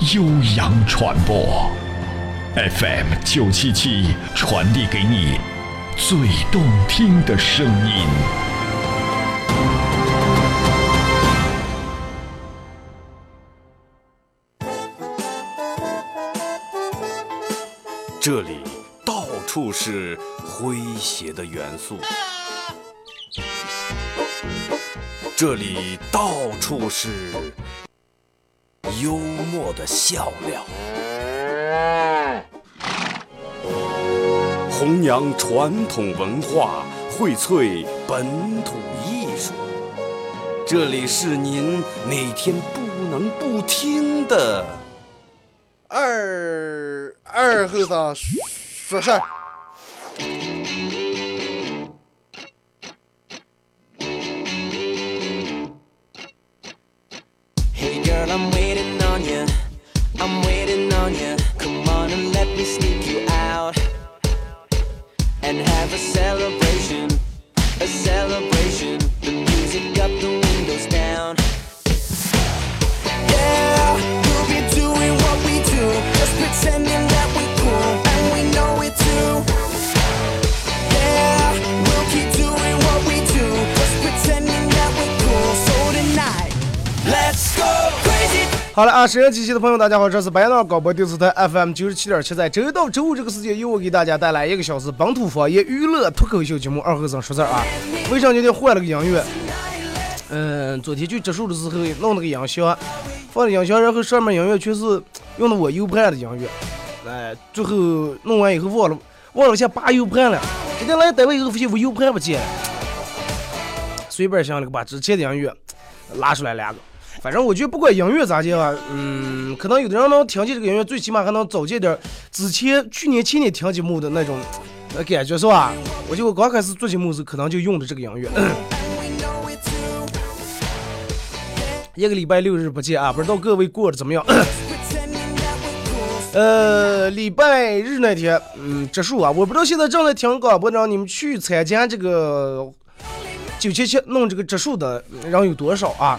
悠扬传播，FM 九七七传递给你最动听的声音。这里到处是诙谐的元素，这里到处是。幽默的笑料，弘扬传统文化，荟萃本土艺术。这里是您每天不能不听的二二后生说事儿。好了啊，收音机前的朋友，大家好，这是白闹广播电视台 FM 九十七点七，在周一到周五这个时间，由我给大家带来一个小时本土方言娱乐脱口秀节目《二和尚说事儿》啊。为啥今天换了个音乐？嗯，昨天去植树的时候弄了个音箱，放了音箱，然后上面音乐全是用的我 U 盘的音乐，哎，最后弄完以后忘了忘了先拔 U 盘了。今天来单位以后发现我 U 盘不见了，随便想了个把之前的音乐拉出来两个。反正我觉得不管音乐咋讲啊，嗯，可能有的人能听见这个音乐，最起码还能找见点儿之前去年前年听节目的那种呃感觉是吧？我就刚开始做节目时可能就用的这个音乐。一个礼拜六日不见啊，不知道各位过得怎么样？呃，礼拜日那天，嗯，植树啊，我不知道现在正在听广播让你们去参加这个九七七弄这个植树的人有多少啊？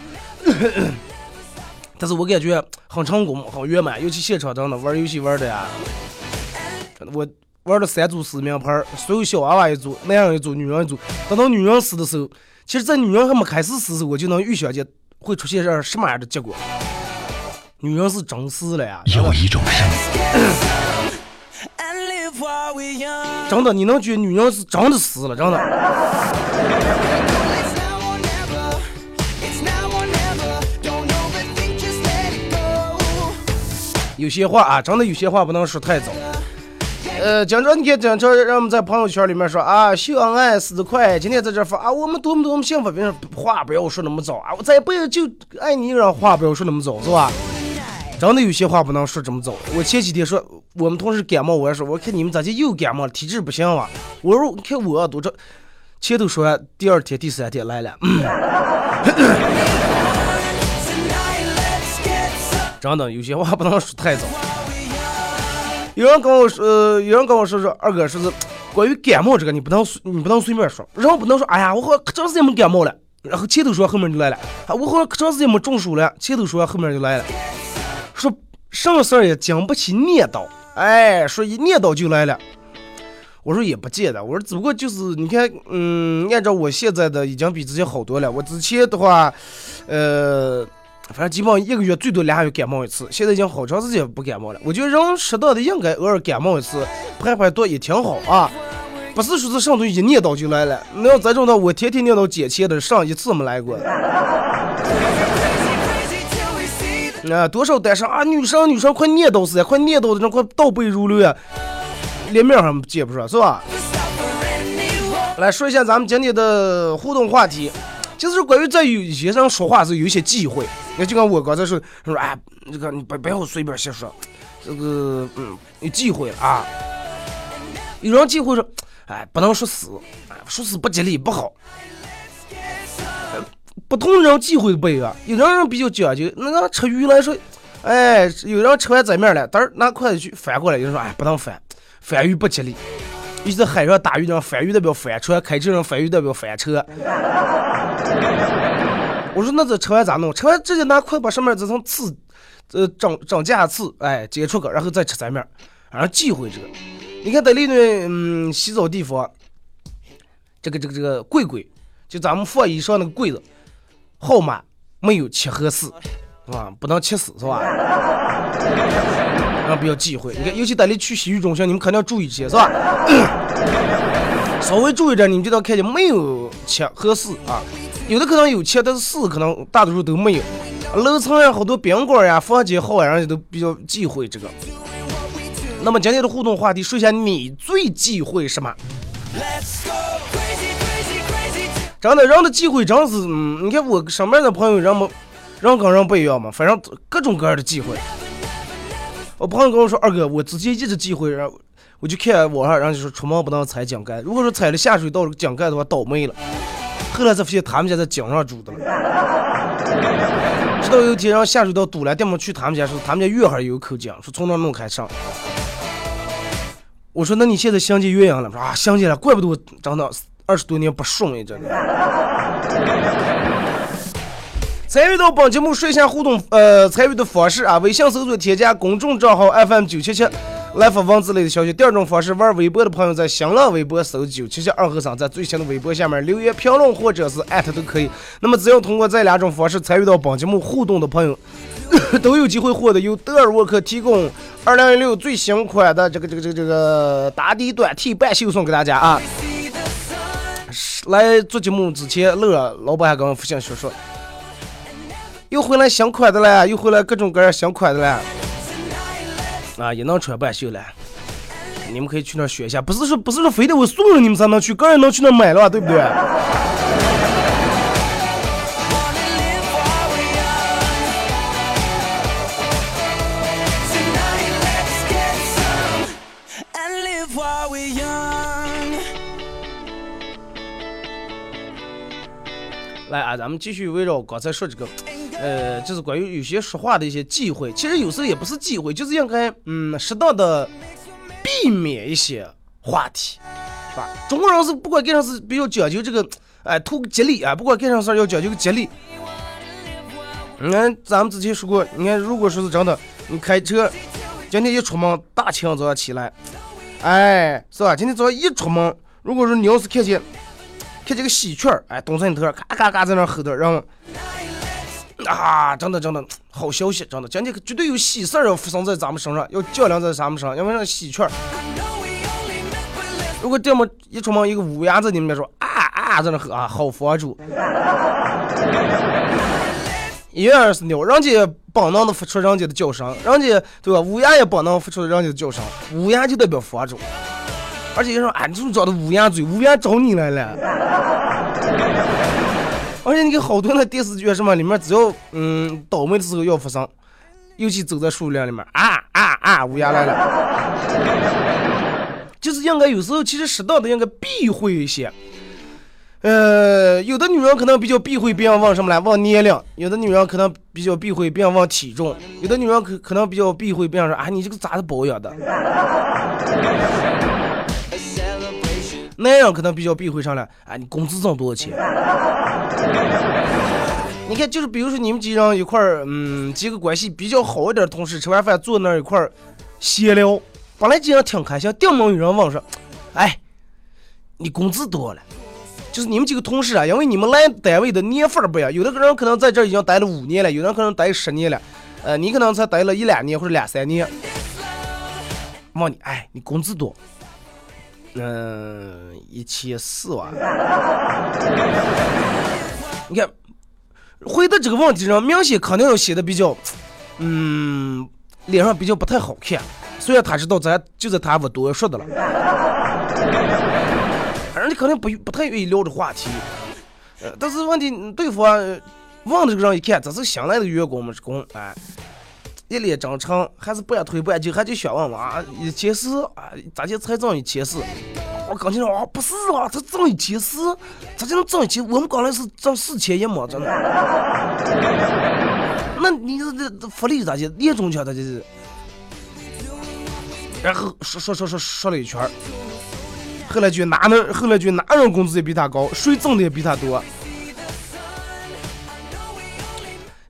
但是我感觉很成功，很圆满，尤其现场真的玩游戏玩的呀，我玩了三组四名牌，所有小娃娃一组，男人一组，女人一组。等到女人死的时候，其实，在女人还没开始死时候，我就能预想见会出现这什么样的结果。女人是真死了呀！有一种声音，真的，你能觉得女人是真的死了，真的。有些话啊，真的有些话不能说太早。呃，经常你看，经常让我们在朋友圈里面说啊，秀恩爱死得快。今天在这发啊，我们多么多么幸福。别人话不要说那么早啊，我再不要就爱你一个人，话不要说那么早，是吧？真的有些话不能说这么早。我前几天说我们同事感冒，我还说我看你们咋就又感冒了，体质不行啊。我说你看我多这，前头说，第二天、第三天来了。真的有些话不能说太早。有人跟我说，有人跟我说说，二哥说是关于感冒这个，你不能你不能随便说，然后不能说，哎呀，我好可长时间没感冒了，然后前头说后面就来了，啊，我好可长时间没中暑了，前头说后面就来了，说什么事儿也经不起念叨，哎，说一念叨就来了。我说也不见得，我说只不过就是你看，嗯，按照我现在的已经比之前好多了，我之前的话，呃。反正基本上一个月最多俩月感冒一次，现在已经好长时间不感冒了。我觉得人适当的应该偶尔感冒一次，排排毒也挺好啊。不是说是上头一念叨就来了，那要这种的，我天天念叨捡钱的，上一次没来过。啊，多少单身啊，女生女生快念叨死呀，快念叨的人快倒背如流呀，连面还接不上是吧？来说一下咱们今天的互动话题，就是关于在有些人说话时有些忌讳。那就跟我刚才说说，哎，这个你不不要随便瞎说，这个嗯有忌讳了啊。有人忌讳说，哎，不能说死，说死不吉利不好。不同人忌讳不一样，有的人比较讲究，那个吃鱼来说，哎，有人吃完仔面了，等拿筷子去翻过来，有人说，哎，不能翻，翻鱼不吉利。尤其在海上打鱼的翻鱼代表翻船，开车人翻鱼代表翻车。我说那这吃完咋弄？吃完直接拿筷把上面这层刺，呃，长长架刺，哎，接出个，然后再吃仔面，然后忌讳这个。你看在那顿嗯洗澡地方，这个这个这个柜柜，就咱们放衣裳那个柜子，号码没有七和四，是吧？不能七四，是吧？啊，比较忌讳。你看，尤其在你去洗浴中心，你们肯定要注意些，是吧？稍微注意点，你们就能看见没有七和四啊。有的可能有钱，但是四可能大多数都没有。楼层呀，好多宾馆呀、房间好呀，人家都比较忌讳这个。那么今天的互动话题，说一下你最忌讳什么？真的，人的忌讳真是，嗯，你看我身边的朋友，人们人跟人不一样嘛，反正各种各样的忌讳。我朋友跟我说，二哥，我之前一直忌讳，然后我就看网上，人家说出门不能踩井盖，如果说踩了下水道井盖的话，倒霉了。后来才发现他们家在井上住的了。直到有一天让下水道堵了，带我去他们家说，他们家院还有口井，说从那弄开上。我说那你现在相见鸳鸯了？说啊，相见了，怪不得我长到二十多年不顺呀，真的。参与到本节目，率先互动，呃，参与的方式啊，微信搜索添加公众账号 FM 九七七，来发文字类的消息。第二种方式，玩微博的朋友在新浪微博搜九七七二和尚，在最新的微博下面留言评论或者是艾特都可以。那么只要通过这两种方式参与到本节目互动的朋友，都有机会获得由德尔沃克提供二零一六最新款的这个这个这个这个打底短 T 半袖送给大家啊。来做节目之前，乐老板还跟我分享说说。又回来新款的了，又回来各种各样新款的了，啊，也能穿半袖了。你们可以去那学一下，不是说不是说非得我送了你们才能去，个人能去那买了，对不对？来啊，咱们继续围绕刚才说这个。呃，就是关于有些说话的一些忌讳，其实有时候也不是忌讳，就是应该嗯适当的避免一些话题，是吧？中国人是不管干啥事比较讲究这个，哎，图个吉利啊，不管干啥事要讲究个吉利。你看咱们之前说过，你看如果说是真的，你开车今天一出门，大清早起来，哎，是吧？今天早上一出门，如果说你要是看见看见个喜鹊儿，哎，咚上头，咔咔咔在那吼的，然后。啊，真的真的好消息，真的，今天绝对有喜事儿要发生在咱们身上，要降临在咱们身上，因为那喜鹊。如果这么一出门，一个乌鸦在你们面说啊啊在那喝啊，好佛主。一样是鸟，人家本能的发出人家的叫声，人家对吧？乌鸦也本能发出人家的叫声，乌鸦就代表佛主。而且说啊，你怎么长的乌鸦嘴？乌鸦找你来了。而且你看好多那电视剧什么里面，只要嗯倒霉的时候要发生，尤其走在树林里面，啊啊啊，乌鸦来了，就是应该有时候其实适当的应该避讳一些。呃，有的女人可能比较避讳别人问什么来，问年龄；有的女人可能比较避讳别人问体重；有的女人可可能比较避讳别人说啊你这个咋子保养的。男人可能比较避讳上来，哎，你工资挣多少钱？你看，就是比如说你们几人一块儿，嗯，几个关系比较好一点的同事，吃完饭坐那儿一块儿闲聊，本来几人挺开心，顶门有人问说，哎，你工资多少了？就是你们几个同事啊，因为你们来单位的年份不一样，有的人可能在这儿已经待了五年了，有的人可能待十年了，呃，你可能才待了一两年或者两三年。问你，哎，你工资多？嗯，一千四万。你看，回答这个问题上，明显肯定要写的比较，嗯，脸上比较不太好看。虽然他知道咱就在他不多说的了，人家肯定不不太愿意聊这话题。呃，但是问题对方问这个人一看，这是新来的员工嘛，是工，哎，一脸正常，还是半推半就，还就想问我啊，一千四啊，咋就才挣一千四？我刚听说啊，不是啊，他挣一千四，咋就能挣一千？我们刚才是挣四千一毛，真的。那你这这福利咋就年终奖咋就是？然后说说说说说了一圈后来就哪能？后来就哪人工资也比他高，谁挣的也比他多。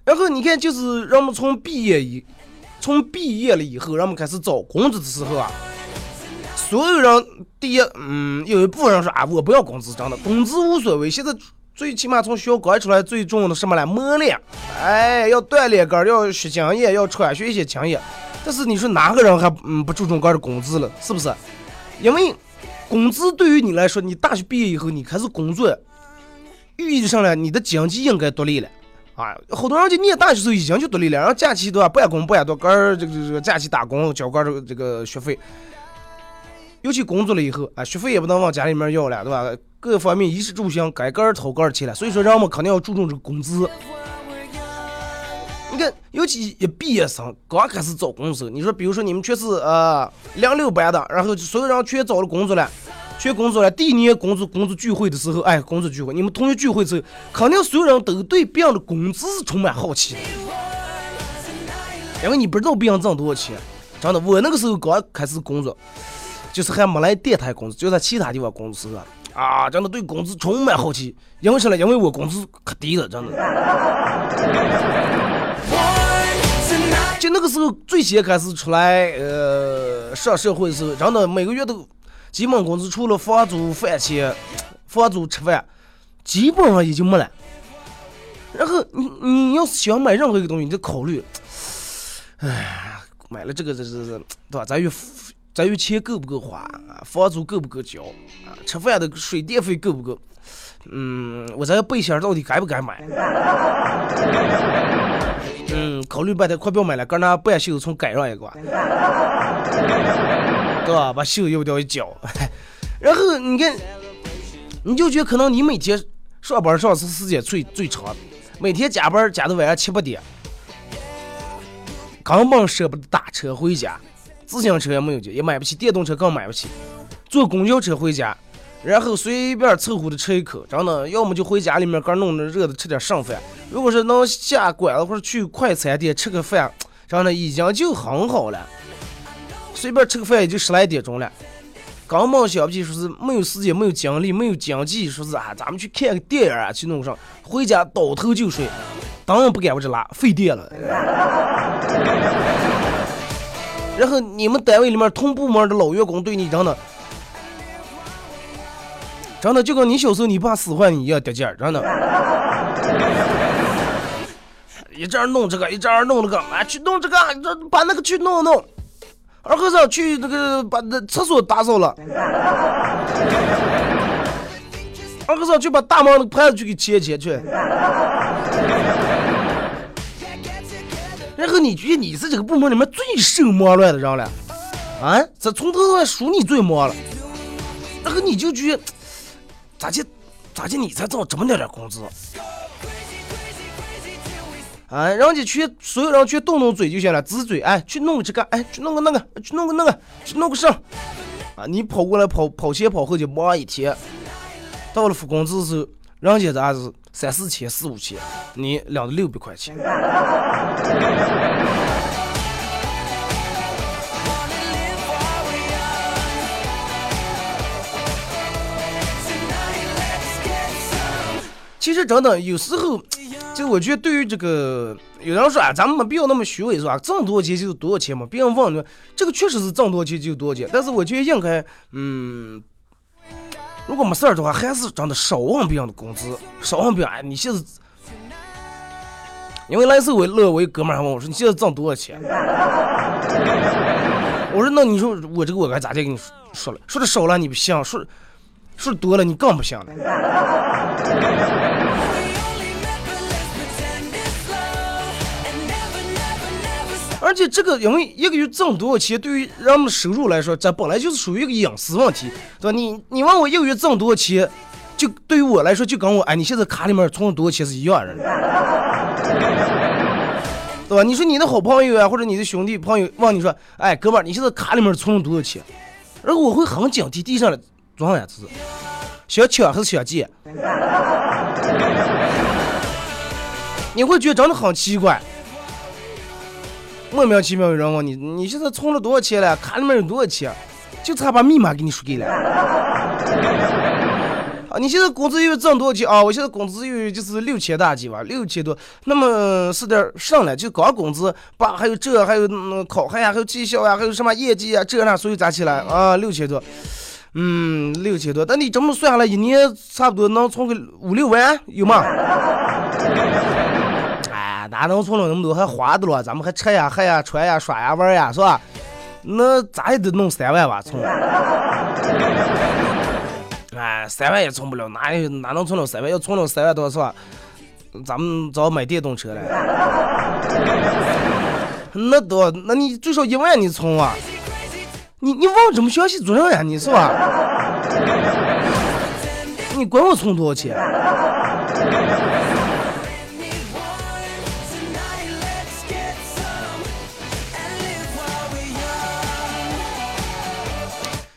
然后你看，就是人们从毕业以，从毕业了以后，人们开始找工作的时候啊，所有人第一，嗯，有一部分人说啊，我不要工资，真的，工资无所谓。现在最起码从学校出来，最重要的什么来磨练，哎，要锻炼个要学经验，要传学一些经验。但是你说哪个人还嗯不注重个的工资了？是不是？因为工资对于你来说，你大学毕业以后你开始工作，寓意上来你的经济应该独立了。啊，好多人就念大学时候已经就独立了，然后假期都要半工半读，儿这个这个假期打工交个这个这个学费。尤其工作了以后，啊，学费也不能往家里面要了，对吧？各方面衣食住行该个儿掏个儿钱了，所以说人们肯定要注重这个工资。你看，尤其一毕业生刚开始找工作，你说，比如说你们全是呃零六班的，然后所有人全找了工作了。全工作了，第一年工作工作聚会的时候，哎，工作聚会，你们同学聚会的时候，肯定所有人都对别人的工资是充满好奇的，因为你不知道别人挣多少钱。真的，我那个时候刚开始工作，就是还没来电台工作，就在其他地方工作时候，啊，真的对工资充满好奇。因为什么？因为我工资可低了，真的。就那个时候最先开始出来，呃，上社会的时候，真的每个月都。基本工资除了房租、饭钱、房租吃饭，基本上也就没了。然后你你要是想买任何一个东西，你就考虑，哎，买了这个这这这，对吧？咱有咱有钱够不够花？房租够不够交？啊，吃饭的水电费够不够？嗯，我这个背心到底该不该买？嗯，考虑半天，快不要买了，搁那半袖从改上一个。对吧？把袖又掉一角，然后你看，你就觉得可能你每天上班上是时间最最长，每天加班加到晚上七八点，根本舍不得打车回家，自行车也没有也买不起，电动车更买不起，坐公交车回家，然后随便凑合的吃一口，真的，要么就回家里面刚弄的热的吃点剩饭，如果是能下馆子或者去快餐店吃个饭，真的已经就很好了。随便吃个饭也就十来点钟了，根本想不起说是没有时间、没有精力、没有经济，说是啊，咱们去看个电影啊，去弄上，回家倒头就睡，当然不敢我这拉，费电了。然后你们单位里面同部门的老员工对你真的，真的就跟你小时候你爸使唤你一样得劲儿，真的。一阵儿弄这个，一阵儿弄那个，啊，去弄这个，这把那个去弄弄。二和尚去那个把那厕所打扫了，二和尚去把大门那个盘子去给捡捡去。然后你觉得你是这个部门里面最受忙乱的人了，啊？这从头到尾数你最忙了。然后你就觉得，咋就咋就你才挣这么点点工资？啊，人家去，所有人去动动嘴就行了，呲嘴，哎，去弄个这个，哎，去弄个那个，去弄个那个，去弄个上。啊，你跑过来跑跑前跑后就忙一天，到了付工资的时候，人家咋是三四千、四五千，你两六百块钱。其实真的有时候。就我觉得，对于这个，有人说啊，咱们没必要那么虚伪，是吧？挣多少钱就是多少钱嘛。别人问你，这个确实是挣多少钱就是多少钱。但是我觉得应该，嗯，如果没事儿的话，还是真的少往别人的工资，少往别人。哎，你现在，因为来时候我乐我一哥们还问我说，你现在挣多少钱？我说那你说我这个我该咋地跟你说了？说的少了你不行，说说多了你更不行了。而且这个，因为一个月挣多少钱，对于人们的收入来说，这本来就是属于一个隐私问题，对吧？你你问我一个月挣多少钱，就对于我来说，就跟我哎，你现在卡里面存了多少钱是一样的，对吧？你说你的好朋友啊，或者你的兄弟朋友问你说，哎，哥们儿，你现在卡里面存了多少钱？然后我会很警惕，地上的装两次，想抢还是想借？你会觉得真的很奇怪，莫名其妙有人问你，你现在存了多少钱了？卡里面有多少钱？就差把密码给你输给了。啊，你现在工资又挣多少钱啊？我现在工资又就是六千大几吧，六千多。那么是点上了就光工资，把还有这还有嗯考核呀，还有绩效呀，还有什么业绩啊，这那所有加起来啊，六千多。嗯，六千多。那你这么算下来，一年差不多能存个五六万，有吗？哪能存了那么多还花的了？咱们还吃呀、喝呀、穿呀、耍呀、玩呀，是吧？那咋也得弄三万吧，存。哎，三万也存不了，哪有哪能存了三万？要存了三万多是吧？咱们早买电动车了。那多，那你最少一万你存啊？你你往这么详细做啥呀？你是吧？你管我存多少钱？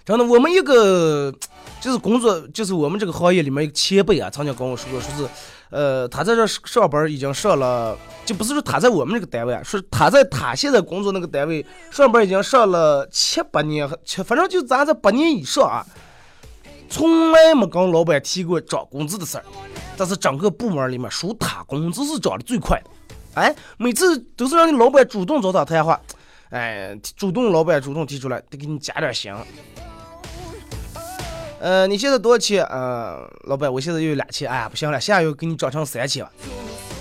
真的，我们一个 就是工作，就是我们这个行业里面一个前辈啊，曾经跟我说过，说是，呃，他在这上班已经上了，就不是说他在我们这个单位啊，是他在他现在工作那个单位上班已经上了七八年，七反正就咱这八年以上啊，从来没跟老板提过涨工资的事儿，但是整个部门里面属他工资是涨的最快的，哎，每次都是让你老板主动找他谈话，哎，主动老板主动提出来，得给你加点薪。呃，你现在多少钱？呃，老板，我现在有两千。哎呀，不行了，下月给你涨成三千吧。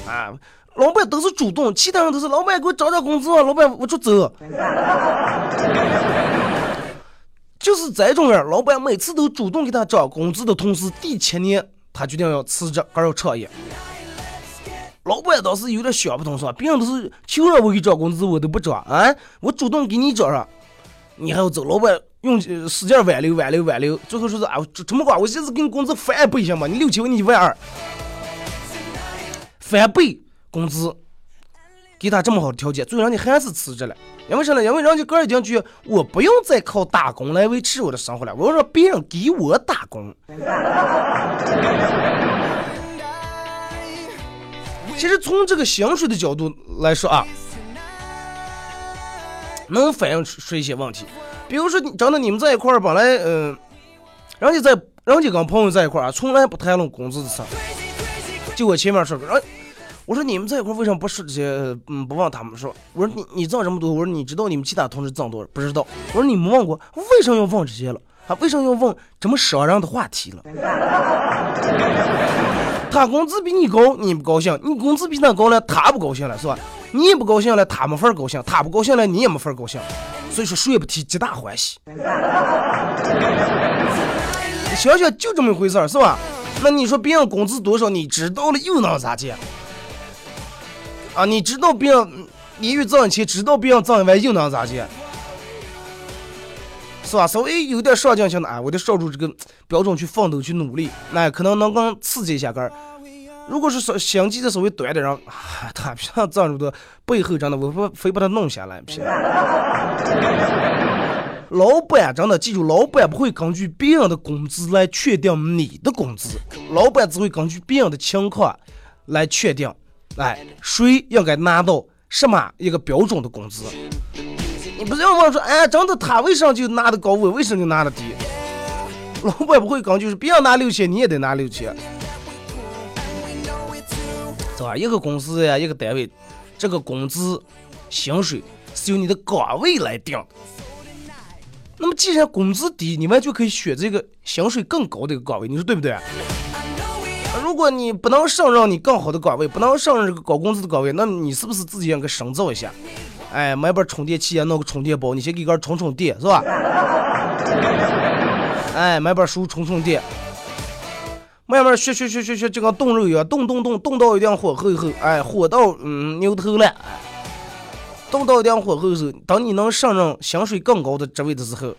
啊，老板都是主动，其他人都是老板给我涨涨工资，老板我就走。就是这种人，老板每次都主动给他涨工资的同时，第七年他决定要辞职，而要创业。老板倒是有点想不通，说？别人都是求让我给涨工资，我都不涨啊，我主动给你涨上，你还要走，老板。用使劲挽留，挽留，挽留，最后说是啊，这么管，我现在给你工资翻倍行吗？你六千，我你一万二，翻倍工资，给他这么好的条件，最后人家还是辞职了。因为啥呢？因为人家个人已经觉得我不用再靠打工来维持我的生活了，我要让别人给我打工。其实从这个薪水的角度来说啊，能反映出出一些问题。比如说你，真的你们在一块儿，本来嗯，人家在，人家跟朋友在一块儿啊，从来不谈论工资的事儿。就我前面说，人我说你们在一块儿为什么不说这些？嗯，不问他们说，我说你你挣这么多，我说你知道你们其他同事挣多少？不知道。我说你没问过，为什么要问这些了？啊为什么要问这么伤人的话题了？他工资比你高，你不高兴；你工资比他高了，他不高兴了，是吧？你也不高兴了，他没法高兴；他不高兴了，你也没法高兴。所以说，谁也不提，皆大欢喜。想想，就这么一回事儿，是吧？那你说别人工资多少，你知道了又能咋的？啊，你知道别人你又挣钱，知道别人挣一万又能咋的？是吧？稍微有点上进心的，啊，我得照住这个标准去奋斗去努力，那可能能更刺激一下个儿。如果是说心机的稍微短的人，他平常挣这么多，背后真的我不非把他弄下来。老板真的记住，老板不会根据别人的工资来确定你的工资，老板只会根据别人的情况来确定，哎，谁应该拿到什么一个标准的工资。你不是要问说，哎，真的他为啥就拿的高，我为什么就拿的低？老板不会根据是别人拿六千，你也得拿六千。是吧？一个公司呀，一个单位，这个工资、薪水是由你的岗位来定。那么，既然工资低，你们就可以选这个薪水更高的一个岗位，你说对不对？如果你不能胜任你更好的岗位，不能胜任这个高工资的岗位，那你是不是自己应该深造一下？哎，买本充电器啊，弄个充电宝，你先给个充充电，是吧？哎，买本书充充电。慢慢学学学学学，就跟冻肉一样，冻冻冻冻到一定火候以后，哎，火到嗯牛头了，冻到一定火候的时候，当你能胜任薪水更高的职位的时候，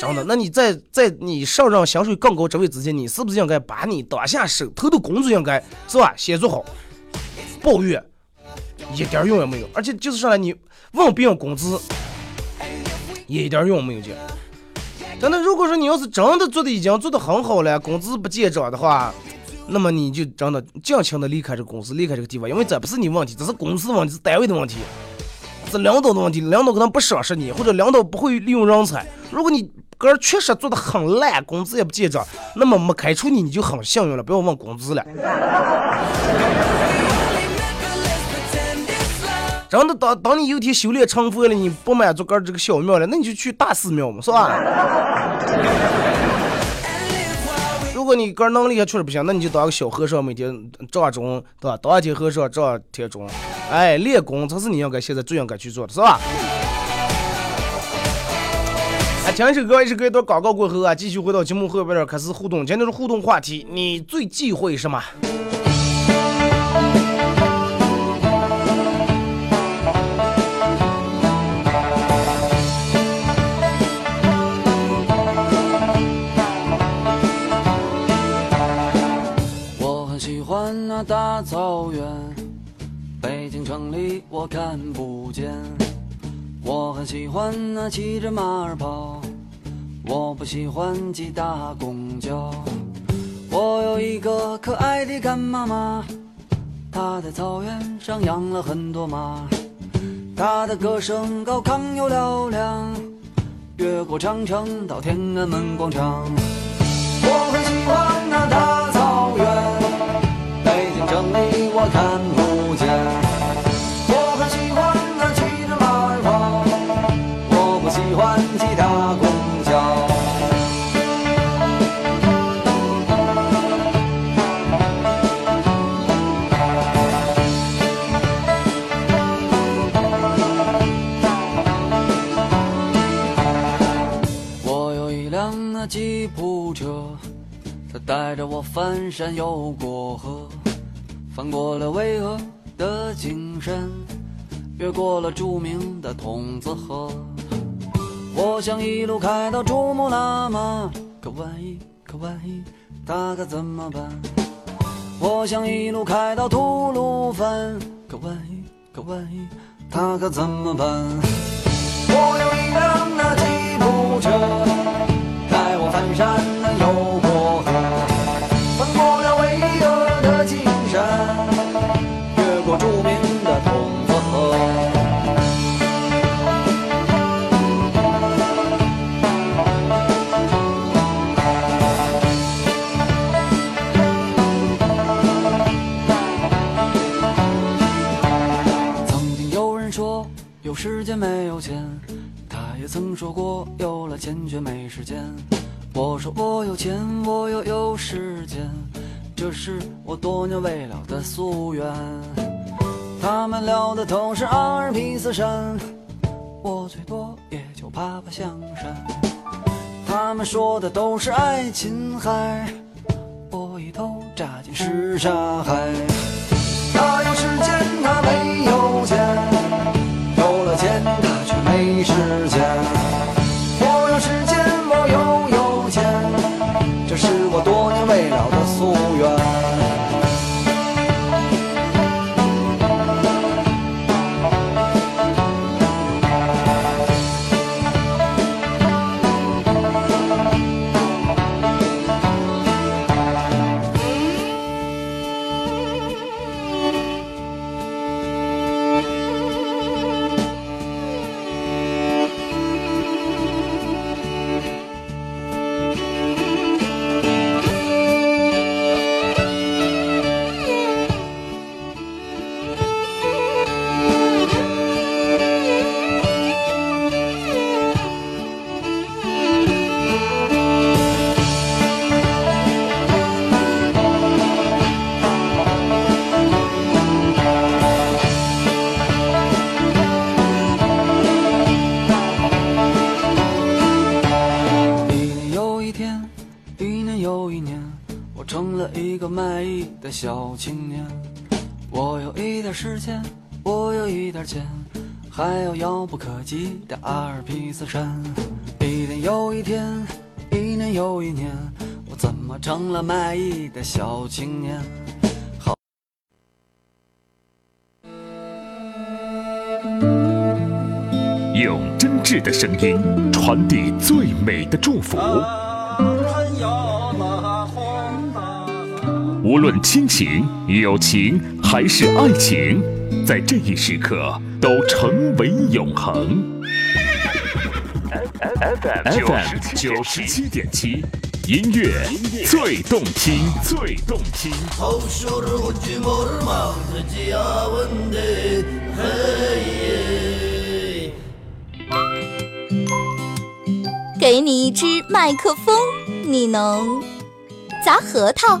真的，那你在在你上任薪水更高职位之前，你是不是应该把你当下手头的工作应该是吧先做好？抱怨一点用也没有，而且就是上来你问别人工资，也一点用没有劲。真的，如果说你要是真的做的已经做的很好了，工资不见涨的话，那么你就真的尽情的离开这个公司，离开这个地方，因为这不是你问题，这是公司的问题，是单位的问题。是领导的问题，领导可能不赏识你，或者领导不会利用人才。如果你个人确实做的很烂，工资也不见涨，那么没开除你，你就很幸运了，不要问工资了。真的，当当你有天修炼成佛了，你不满足个这个小庙了，那你就去大寺庙嘛，是吧？如果你个人能力还确实不行，那你就当个小和尚，每天照钟，对吧？当一天和尚照天钟。哎，练功才是你应该现在最应该去做的，是吧？哎，听一首歌，一首歌一段广告过后啊，继续回到节目后边开始互动。今天是互动话题，你最忌讳什么？草原。北京城里我看不见，我很喜欢那骑着马儿跑，我不喜欢挤大公交。我有一个可爱的干妈妈，她在草原上养了很多马，她的歌声高亢又嘹亮，越过长城到天安门广场。我很喜欢那大，北京城里我看不见。我很喜欢那骑着马儿跑，我不喜欢其大公交。我有一辆那吉普车，它带着我翻山又过河。翻过了巍峨的金山，越过了著名的筒子河。我想一路开到珠穆朗玛，可万一，可万一，他可怎么办？我想一路开到吐鲁番，可万一，可万一，他可怎么办？我有一辆那吉普车，带我翻山又曾说过有了钱却没时间。我说我有钱，我又有时间，这是我多年未了的夙愿。他们聊的都是阿尔卑斯山，我最多也就爬爬香山。他们说的都是爱琴海，我一头扎进什刹海。他却没时间，我有一点钱，还有遥不可及的阿尔卑斯山。一天又一天，一年又一年，我怎么成了卖艺的小青年？用真挚的声音传递最美的祝福。无论亲情、友情还是爱情，在这一时刻都成为永恒。FM 九十七点七，音乐最动听，最动听。给你一支麦克风，你能砸核桃、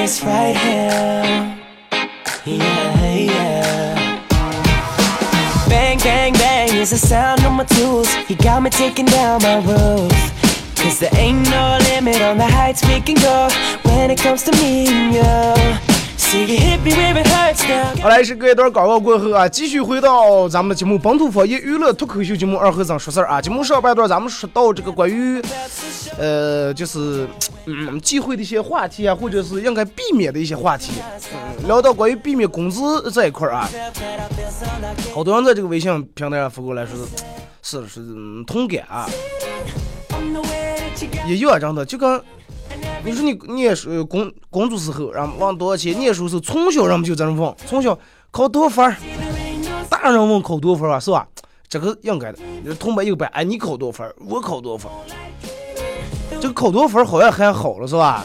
This right here. Yeah, yeah. Bang, bang, bang is the sound of my tools. You got me taking down my roof. Cause there ain't no limit on the heights we can go when it comes to me and you. 好来是隔一段广告过后啊，继续回到咱们的节目《本土方言娱乐脱口秀节目二和尚说事儿》啊。节目上半段咱们说到这个关于，呃，就是嗯忌讳的一些话题啊，或者是应该避免的一些话题。嗯，聊到关于避免工资这一块儿啊，好多人在这个微信平台上发过来说是是是同感啊，也有啊，真的就跟。你说你念书工工作时候，然后问多少钱？念书时候从小人们就这样问，从小考多少分儿？大人问考多少分儿啊，是吧？这个应该的。同班有班，哎，你考多少分？我考多少分？这个考多少分好像还好了，是吧？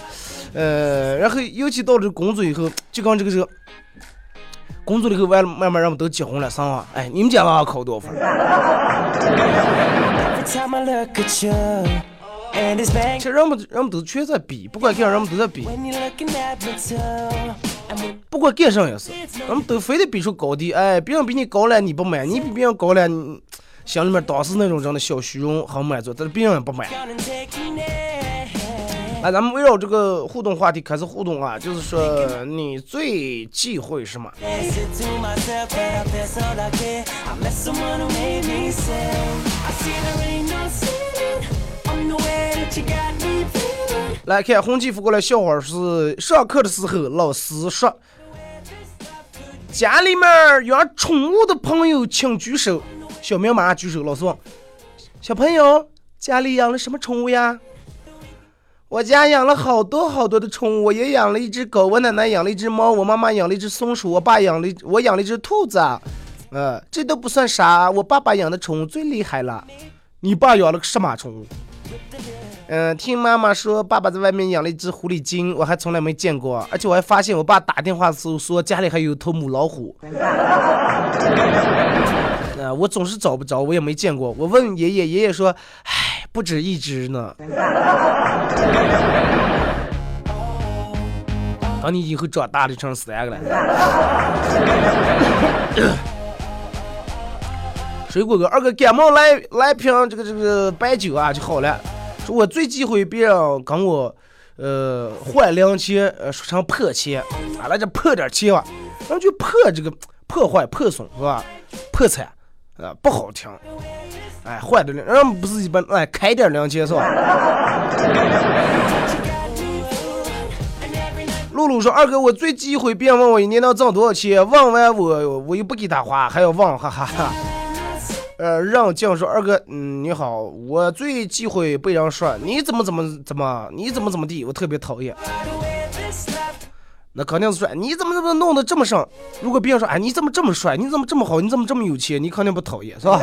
呃，然后尤其到了工作以后，就跟这个这个工作了以后，完了慢慢人们都结婚了，生娃。哎，你们家娃娃考多少分？其实人们人们都全在比，不管干啥，人们都在比。不管干啥也是，人们都非得比出高低。哎，别人比你高了你不满，你比别人高了，你心里面当时那种真的小虚荣很满足，但是别人也不满。哎，咱们围绕这个互动话题开始互动啊，就是说你最忌讳什么？来看红旗发过来笑话是上课的时候老师说，家里面养宠物的朋友请举手。小明马上举手，老师问小朋友家里养了什么宠物呀？我家养了好多好多的宠物，我也养了一只狗，我奶奶养了一只猫，我妈妈养了一只松鼠，我爸养了我养了一只兔子。呃，这都不算啥，我爸爸养的宠物最厉害了。你爸养了个什么宠物？嗯，听妈妈说，爸爸在外面养了一只狐狸精，我还从来没见过，而且我还发现我爸打电话的时候说家里还有头母老虎。呃，我总是找不着，我也没见过。我问爷爷，爷爷说，唉，不止一只呢。等你以后长大了成三个了。水果哥，二哥感冒来来瓶这个这个白酒啊就好了。说我最忌讳别人跟我，呃，换零钱，呃，说成破钱，啊，那就破点钱吧，然后就破这个破坏、破损是吧？破产，啊，不好听。哎，换的零，人不是一般哎开点零钱是吧？露露说：“二哥，我最忌讳别人问我一年能挣多少钱，问完我我又不给他花，还要问，哈哈哈。”呃，让酱说：“二哥，嗯，你好，我最忌讳被人说你怎么怎么怎么，你怎么怎么地，我特别讨厌。那肯定是说你怎么怎么弄得这么上。如果别人说哎你怎么这么帅，你怎么这么好，你怎么这么有钱，你肯定不讨厌，是吧？”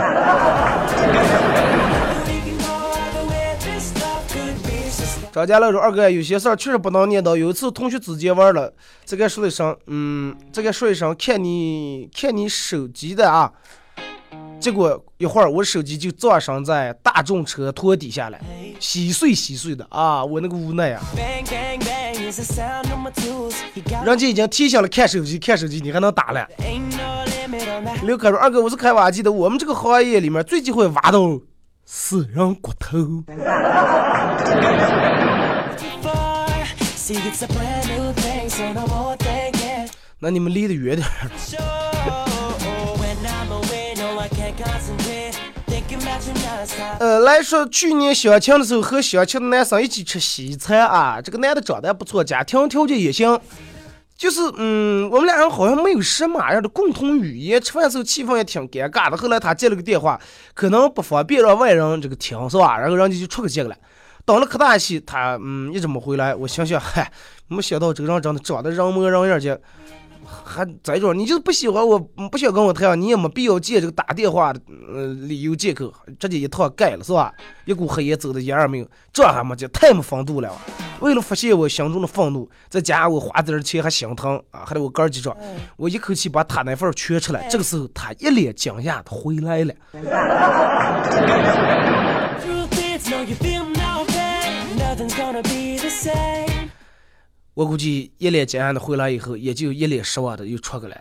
张家乐说：“二哥，有些事儿确实不能念叨。有一次同学之间玩了，这个说一声，嗯，这个说一声，看你看你手机的啊。结果一会儿我手机就撞上在大众车托底下了，稀碎稀碎的啊！我那个无奈啊。人家已经提醒了看手机，看手机，你还能打了？刘哥说：“二哥，我是开挖机的，我们这个行业里面最忌讳挖到死人骨头。”那你们离得远点。呃，来说去年相亲的时候和相亲的男生一起吃西餐啊，这个男的长得还不错，家庭条件也行，就是嗯，我们俩人好像没有什么样的共同语言，吃饭的时候气氛也挺尴尬的。后来他接了个电话，可能不方便让外人这个听是吧？然后人家就出个接了。等了可大戏，他嗯一直没回来。我想想，嗨，没想到这个人真的长得人模人样的，还再说你就是不喜欢我，嗯不想跟我谈，你也没必要借这个打电话的呃理由借口，直接一套盖了是吧？一股黑烟走的一二没有，这还没劲，太没风度了。为了发泄我心中的愤怒，再加上我花点钱还心疼啊，还得我哥儿几张，我一口气把他那份儿圈出来。这个时候，他一脸惊讶的回来了。我估计一脸惊讶的回来以后，也就一脸失望的又出去了。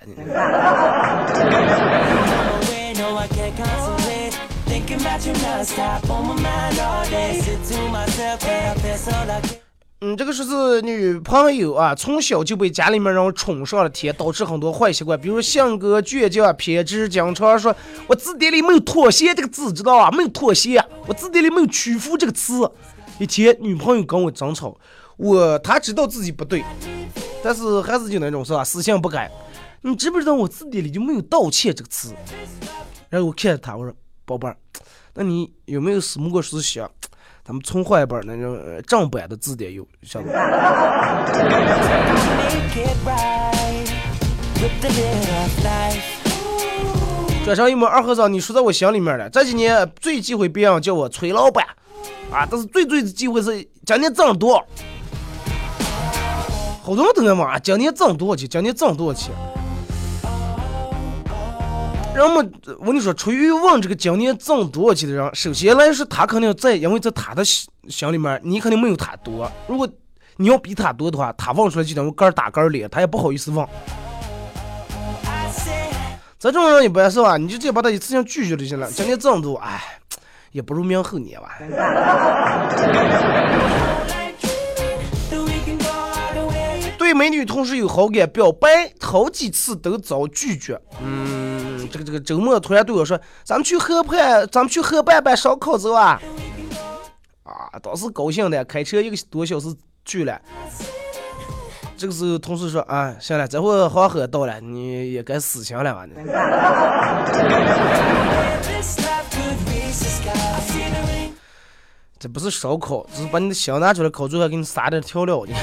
嗯，这个说是女朋友啊，从小就被家里面人宠上了天，导致很多坏习惯，比如性格倔强、偏执，经常说“我字典里没有妥协这个字，知道吧？没有妥协，我字典里没有屈服这个词。”一天，女朋友跟我争吵，我他知道自己不对，但是还是就那种是吧，死性不改。你知不知道我字典里就没有道歉这个词？然后我看着他，我说：“宝贝儿，那你有没有什么过是想？”咱们重换一本那种正版的字典有，晓得吧？Make it right with the lid of life. 转上一门二和尚，你说在我心里面了。这几年最忌讳别人叫我崔老板，啊，但是最最忌讳是今年挣多。好多人都在问啊，今年挣多少钱？今年挣多少钱？人们，我跟你说，出于问这个今年挣多少钱的人，首先来说，他肯定在，因为在他的心心里面，你肯定没有他多。如果你要比他多的话，他问出来就等于个儿打个儿脸，他也不好意思问。这种人一般是吧，你就直接把他一次性拒绝就行了。今年挣多，哎，也不如明后年吧。对美女同事有好感，表白好几次都遭拒绝。嗯，这个这个周末突然对我说：“咱们去河畔，咱们去河畔办烧烤走啊！”啊，当时高兴的，开车一个多小时去了。这个时候同事说：“啊，行了，这会黄河到了，你也该死心了吧？你这不是烧烤，只是把你的心拿出来烤，最后给你撒点调料。你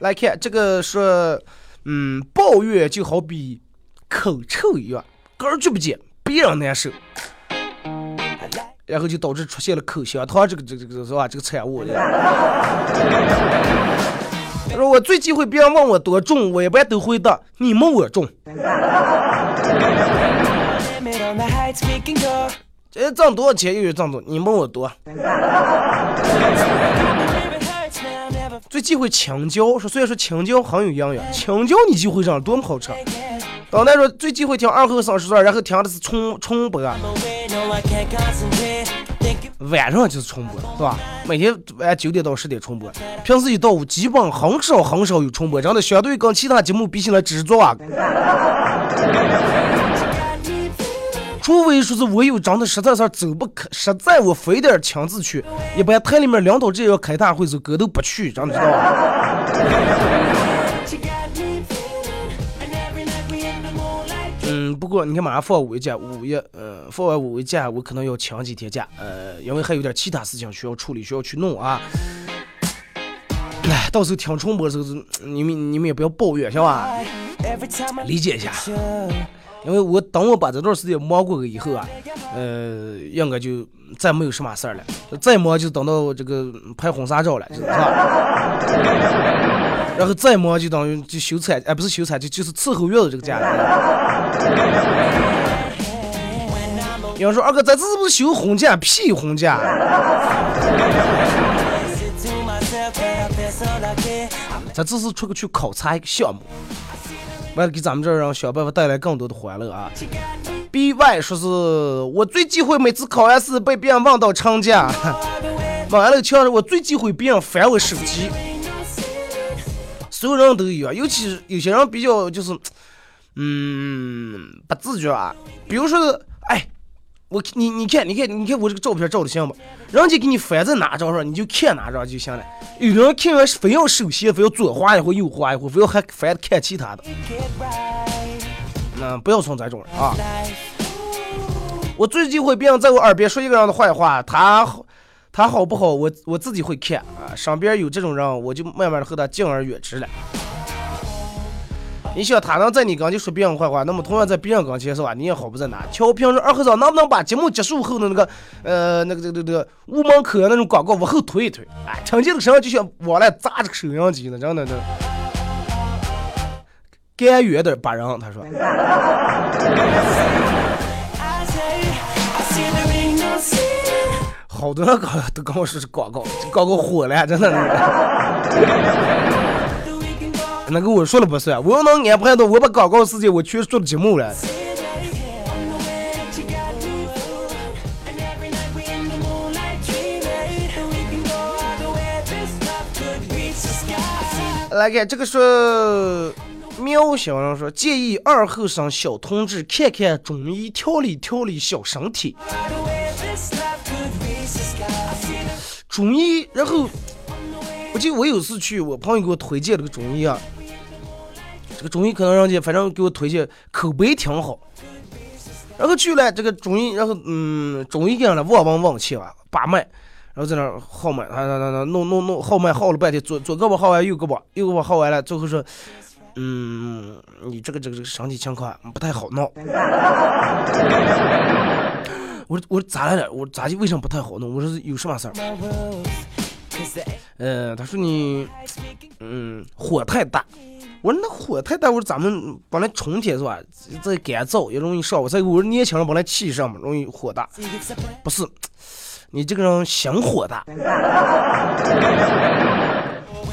来看这个说，嗯，抱怨就好比口臭一样，根儿就不见，别人难受，然后就导致出现了口香糖这个这个这个是吧？这个产物。他说我最忌讳别人问我多重，我一般都回答你没我重。这挣多少钱又有挣多，你没我多。最忌讳青椒，说虽然说青椒很有营养，青椒你就会上多么好吃。当代说最忌讳听二后三十段，然后听的是重重播。晚上就是重播，是吧？每天晚九点到十点重播，平时一到五基本很少很少有重播，真的相对跟其他节目比起来，制作啊除非说是我有真的实在是走不开，实在我非得亲自去，一般台里面领导这要开大会时候，哥都不去，真的知道吧？嗯，不过你看马上放五一假，五一，呃，放完五一假，我可能要请几天假，呃，因为还有点其他事情需要处理，需要去弄啊。哎，到时候听重播的时候，你们你们也不要抱怨，行吧？理解一下。因为我等我把这段时间忙过了以后啊，呃，应该就再没有什么事儿了。再忙就等到这个拍婚纱照了，是吧？然后再忙就等于就休产，哎，不是休产，就就是伺候月子这个假了。有人说二哥，咱这是不是休婚假？屁婚假！咱 这是出去考察一个项目，为了给咱们这儿人想办法带来更多的欢乐啊！B Y 说是我最忌讳每次考完试被别人问到成绩，完了强我最忌讳别人翻我手机，所有人都有啊，尤其是有些人比较就是，嗯，不自觉啊，比如说，哎。我你你看你看你看我这个照片照的行不？人家给你翻在哪张上，你就看哪张就行了。有的人看完非要手写，非要左滑一会右滑一会非要还翻看其他的。那不要从这种人啊！我最忌讳别人在我耳边说一个人的坏话，他好他好不好，我我自己会看啊。身边有这种人，我就慢慢的和他敬而远之了。你想他能在你跟前说别人坏话，那么同样在别人跟前是吧？你也好不在哪。乔平说二和尚能不能把节目结束后的那个呃那个这个这个屋门口那种广告往后推一推？哎，听见的声音就像往来砸这个收音机呢，真的的。甘愿的把人，他说。好多人刚都跟我说是广告，广告火了，真的。那个我说了不算，我要能安排到我把广告时间我全做节目了。来看这个说，喵小人说建议二后生小同志看看中医调理调理小身体。中医，然后我记得我有次去，我朋友给我推荐了个中医啊。这个中医可能人家反正给我推荐口碑挺好，然后去了这个中医，然后嗯，中医给了望闻问切啊，把脉，然后在那号脉，他他他他弄弄弄号脉号了半天，左左胳膊号完右胳膊，右胳膊号完了，最后说，嗯，你这个这个这个身体情况不太好弄。我说我说咋了了？我咋就为什么不太好弄？我说有什么事儿？呃，他说你嗯火太大。我说那火太大，我说咱们本来春天是吧，这干燥也容易上火。再我说年轻人本来气上嘛，容易火大。不是，你这个人心火大。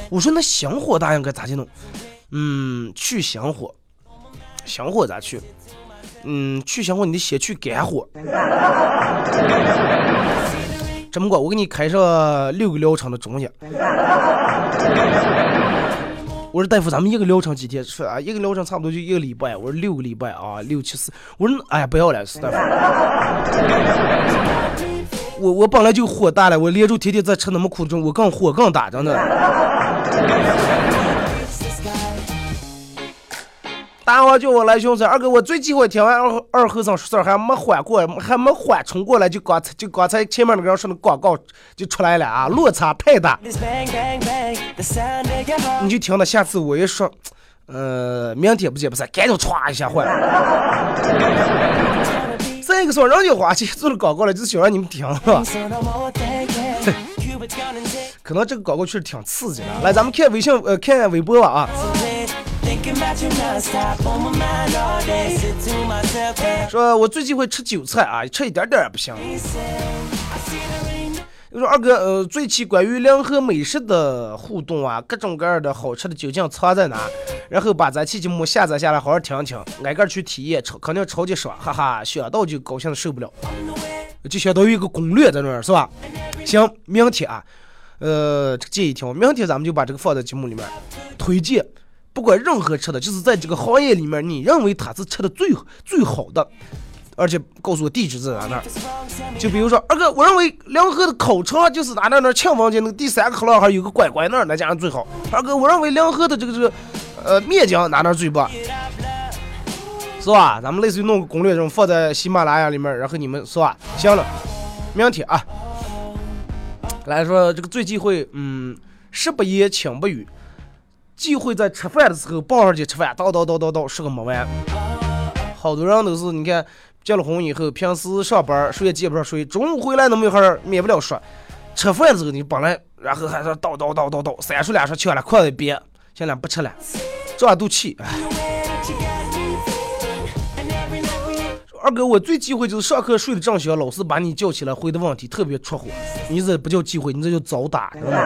我说那想火大应该咋去弄？嗯，去心火，心火咋去？嗯，去心火你得先去肝火。这么过，我给你开上六个疗程的中药。我说大夫，咱们一个疗程几天？说啊，一个疗程差不多就一个礼拜。我说六个礼拜啊，六七四。我说哎呀，不要了，大夫。我我本来就火大了，我连着天天在吃那么苦中，我更火更大，真的。大伙叫我来巡山二哥，我最忌讳听完二二和尚说事儿还没缓过，还没缓冲过来，就刚才就刚才前面那个人说的广告就出来了啊，落差太大。你就听到下次我一说，呃，明天不见不散，赶紧歘一下换。再一个说人家花钱做了广告了，就是想让你们听，是吧？可能这个广告确实挺刺激的。来，咱们看微信，呃，看微博吧啊。说，我最近会吃韭菜啊，吃一点点也不行。我说二哥，呃，最期关于联合美食的互动啊，各种各样的好吃的究竟藏在哪？然后把咱期节目下载下来，好好听听，挨个去体验，超肯定超级爽，哈哈，想到就高兴的受不了，就相当于一个攻略在那儿，是吧？行，明天啊，呃，这个建议听，明天咱们就把这个放在节目里面推荐。不管任何吃的，就是在这个行业里面，你认为它是吃的最最好的，而且告诉我地址在哪那儿。就比如说二哥，我认为梁河的烤肠就是哪哪哪庆丰街那个第三个巷还有个拐拐那儿那家最好。二哥，我认为梁河的这个这个呃面筋哪哪最棒，是吧？咱们类似于弄个攻略这种放在喜马拉雅里面，然后你们是吧？行了，明天啊，来说这个最忌讳，嗯，食不言，寝不语。忌讳在吃饭的时候抱上去吃饭，叨叨叨叨叨说个没完。好多人都是你看结了婚以后，平时上班谁也见不上谁，中午回来那么一会儿，免不了说，吃饭的时候你本来然后还说叨叨叨叨叨，三说两说吃完了筷子别，现在不吃了，这肚气，哎。二哥，我最忌讳就是上课睡得正香，老师把你叫起来回答问题特别出火，你这不叫忌讳，你这叫早打，知道吗？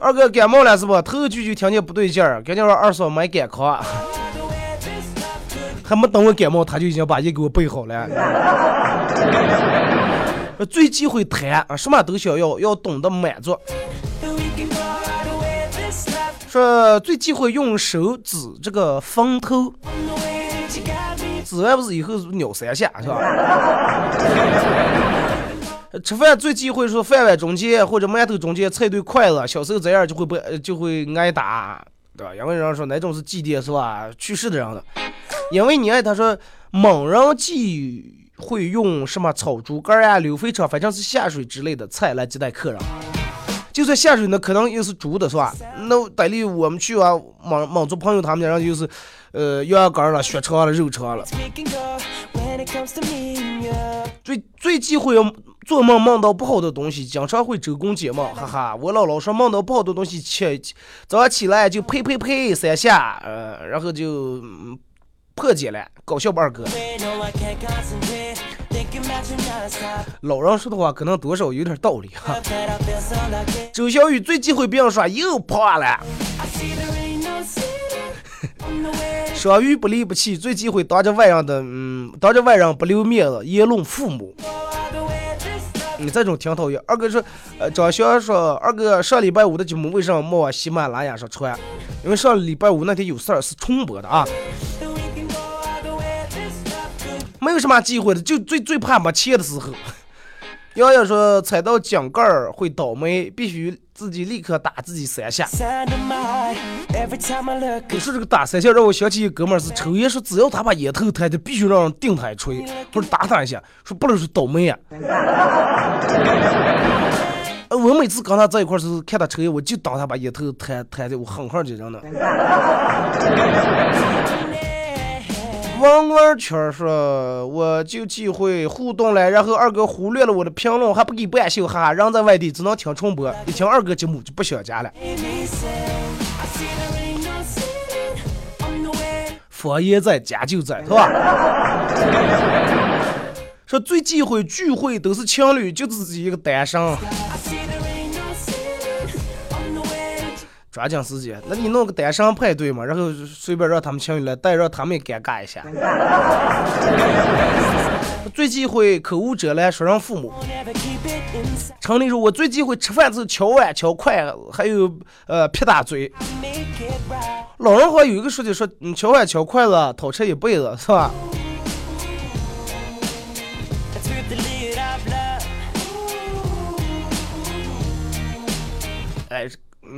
二哥感冒了是不？头一句就听见不对劲儿，赶紧让二嫂买感康。还没等我感冒，他就已经把药给我备好了。最忌讳贪啊，什么都想要，要懂得满足。说最忌讳用手指这个风头。指完不是以后鸟三下是吧？吃饭最忌讳说饭碗中间或者馒头中间菜对筷子，小时候这样就会不就会挨打，对吧？因为人说哪种是祭奠是吧？去世的人的。因为你爱他说猛人忌会用什么炒猪肝呀、溜肥肠，反正是下水之类的菜来接待客人。就算下水那可能又是煮的是吧？那带里我们去啊，蒙蒙族朋友他们家人就是。呃，羊肝了，血肠了，肉肠了。最最忌讳做梦梦到不好的东西，经常会周公解梦，哈哈。我姥姥说梦到不好的东西起早上起来就呸呸呸三下，呃，然后就破解了，搞笑吧二哥。老人说的话可能多少有点道理哈。周小雨最忌讳别人说又胖了。双鱼不离不弃，最忌讳当着外人的，嗯，当着外人不留面子，言论父母。你这种挺讨厌。二哥说，呃，张翔说，二哥上礼拜五的节目为什么没往喜马拉雅上传？因为上礼拜五那天有事儿，是重播的啊。没有什么忌讳的，就最最怕没钱的时候。瑶瑶说，踩到井盖儿会倒霉，必须。自己立刻打自己三下。你说这个打三下让我想起一哥们儿是抽烟，说只要他把烟头抬着，必须让人顶他一锤，或者打他一下，说不能说倒霉呀。我每次跟他在一块儿是看他抽烟，我就当他把烟头抬抬的，我狠狠的扔呢。王二圈说：“我就忌讳互动了，然后二哥忽略了我的评论，还不给半秀，哈哈，人在外地只能听重播，一听二哥节目就不想家了。方言在家就在，是吧？说最忌讳聚会都是情侣，就自己一个单身。”抓紧时间，那你弄个单身派对嘛，然后随便让他们情侣来带，让他们也尴尬一下。最忌讳口无遮拦说人父母。常理说，我最忌讳吃饭时敲碗敲筷，还有呃撇大嘴。老人好像有一个说的说，你敲碗敲筷子，讨吃一辈子，是吧？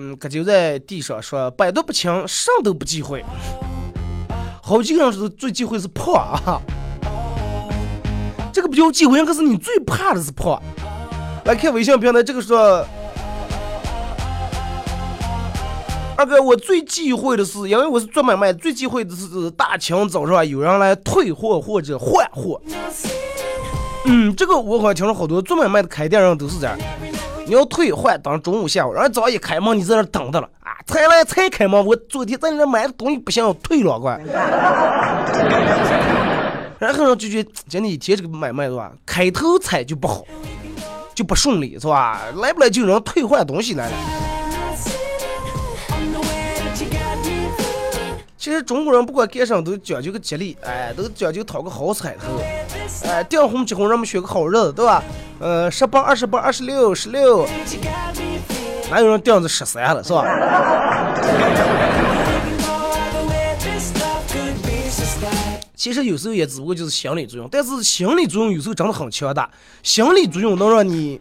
嗯，搁就在地上说，百毒不侵，上都不忌讳。好几个人说最忌讳是胖啊，这个不叫忌讳，可是你最怕的是胖。来看微信平台，这个说，二哥，我最忌讳的是，因为我是做买卖，最忌讳的是大清早上有人来退货或者换货。嗯，这个我好像听说好多做买卖的开店人都是这样。要退换，等中午下午，然后早上一开门，你在那等着了啊！才来才开门，我昨天在你那买的东西不行，退了快。然后呢就觉得今天一天这个买卖是吧，开头踩就不好，就不顺利是吧？来不来就让退换东西来了。其实中国人不管干什么都讲究个吉利，哎，都讲究讨个好彩头，哎，订婚结婚让我们选个好日子，对吧？呃，十八、二十八、二十六、十六，哪有人订子十三了，是吧？其实有时候也只不过就是心理作用，但是心理作用有时候真的很强大，心理作用能让你。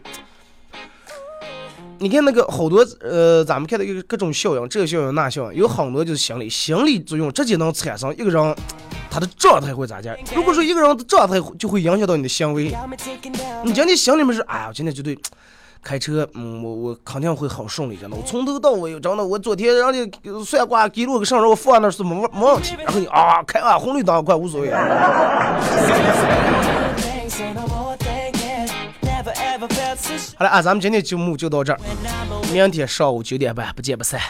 你看那个好多呃，咱们看到有各种效应，这个效应那效应，有很多就是心理心理作用，直接能产生一个人他的状态会咋样？如果说一个人的状态就会影响到你的行为，你今天心里面是哎呀，今天绝对开车，嗯，我我肯定会好顺利，真的，我从头到尾真的，我昨天让你算卦给路个上，然我放那是没没问题，然后你啊开啊红绿灯快无所谓、啊。好了啊，咱们今天节目就到这儿，明天上午九点半不见不散。